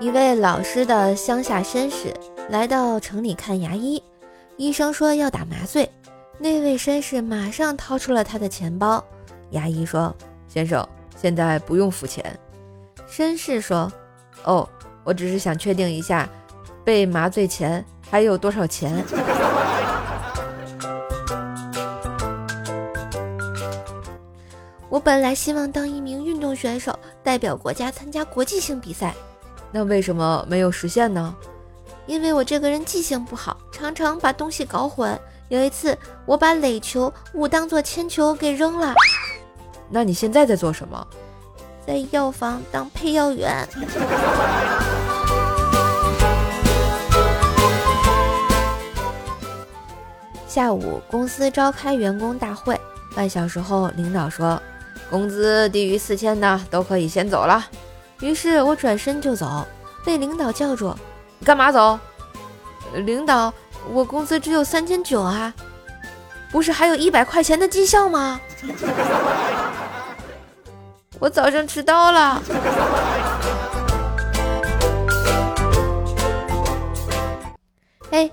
一位老师的乡下绅士来到城里看牙医，医生说要打麻醉，那位绅士马上掏出了他的钱包。牙医说：“先生，现在不用付钱。”绅士说：“哦，我只是想确定一下，被麻醉前还有多少钱。” 我本来希望当一名运动选手，代表国家参加国际性比赛。那为什么没有实现呢？因为我这个人记性不好，常常把东西搞混。有一次，我把垒球误当做铅球给扔了。那你现在在做什么？在药房当配药员。下午，公司召开员工大会，半小时后，领导说，工资低于四千的都可以先走了。于是我转身就走，被领导叫住：“你干嘛走？”领导，我工资只有三千九啊，不是还有一百块钱的绩效吗？我早上迟到了。嘿，